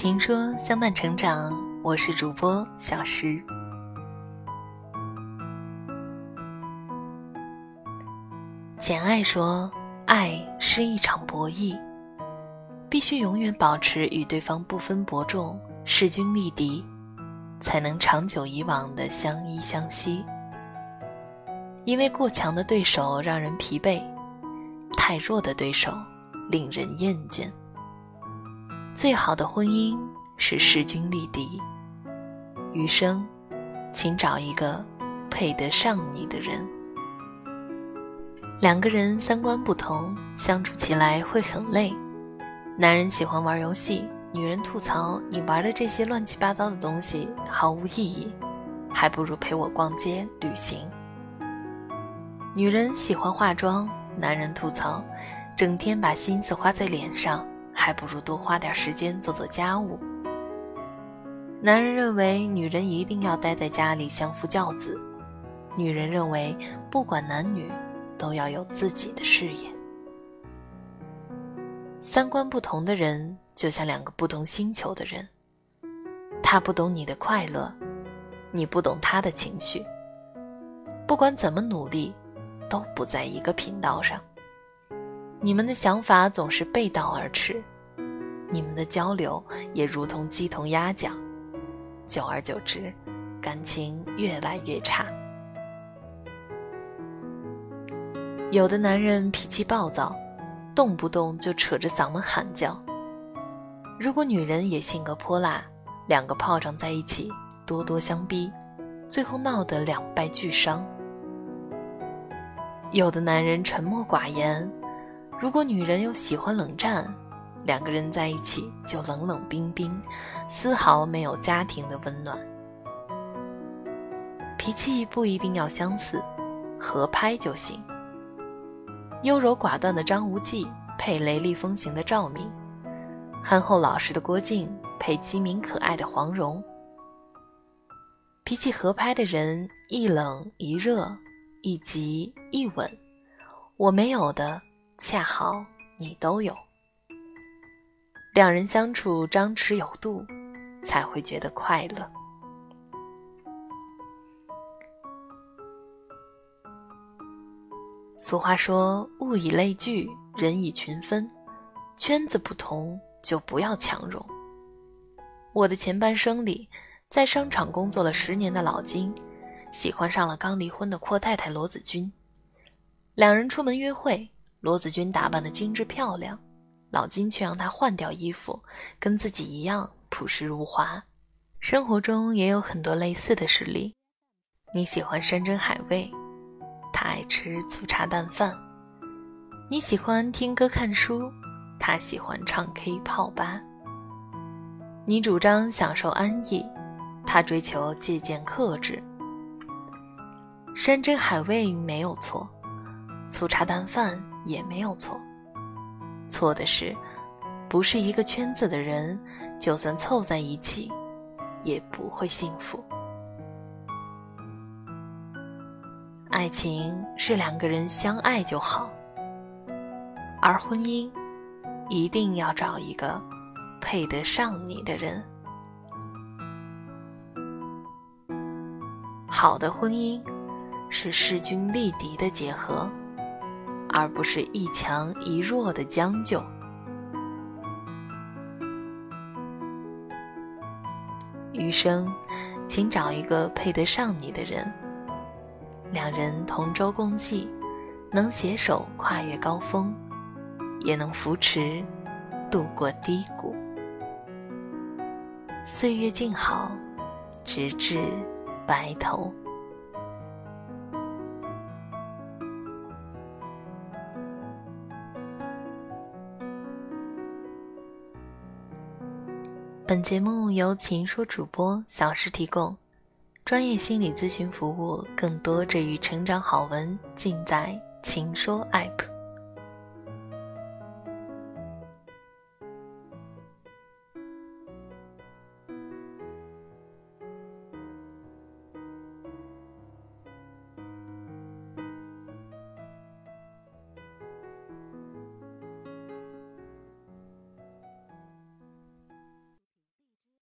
情说相伴成长，我是主播小石。简爱说：“爱是一场博弈，必须永远保持与对方不分伯仲、势均力敌，才能长久以往的相依相惜。因为过强的对手让人疲惫，太弱的对手令人厌倦。最好的婚姻是势均力敌。余生，请找一个配得上你的人。”两个人三观不同，相处起来会很累。男人喜欢玩游戏，女人吐槽你玩的这些乱七八糟的东西毫无意义，还不如陪我逛街旅行。女人喜欢化妆，男人吐槽整天把心思花在脸上，还不如多花点时间做做家务。男人认为女人一定要待在家里相夫教子，女人认为不管男女。都要有自己的事业。三观不同的人，就像两个不同星球的人。他不懂你的快乐，你不懂他的情绪。不管怎么努力，都不在一个频道上。你们的想法总是背道而驰，你们的交流也如同鸡同鸭讲。久而久之，感情越来越差。有的男人脾气暴躁，动不动就扯着嗓门喊叫。如果女人也性格泼辣，两个炮仗在一起，咄咄相逼，最后闹得两败俱伤。有的男人沉默寡言，如果女人又喜欢冷战，两个人在一起就冷冷冰冰，丝毫没有家庭的温暖。脾气不一定要相似，合拍就行。优柔寡断的张无忌配雷厉风行的赵敏，憨厚老实的郭靖配机敏可爱的黄蓉。脾气合拍的人，一冷一热，一急一稳，我没有的，恰好你都有。两人相处张弛有度，才会觉得快乐。俗话说：“物以类聚，人以群分。”圈子不同，就不要强融。我的前半生里，在商场工作了十年的老金，喜欢上了刚离婚的阔太太罗子君。两人出门约会，罗子君打扮的精致漂亮，老金却让她换掉衣服，跟自己一样朴实如华。生活中也有很多类似的事例。你喜欢山珍海味。他爱吃粗茶淡饭，你喜欢听歌看书，他喜欢唱 K 泡吧。你主张享受安逸，他追求借鉴克制。山珍海味没有错，粗茶淡饭也没有错，错的是，不是一个圈子的人，就算凑在一起，也不会幸福。爱情是两个人相爱就好，而婚姻一定要找一个配得上你的人。好的婚姻是势均力敌的结合，而不是一强一弱的将就。余生，请找一个配得上你的人。两人同舟共济，能携手跨越高峰，也能扶持度过低谷。岁月静好，直至白头。本节目由情说主播小诗提供。专业心理咨询服务，更多治愈成长好文，尽在情说 App。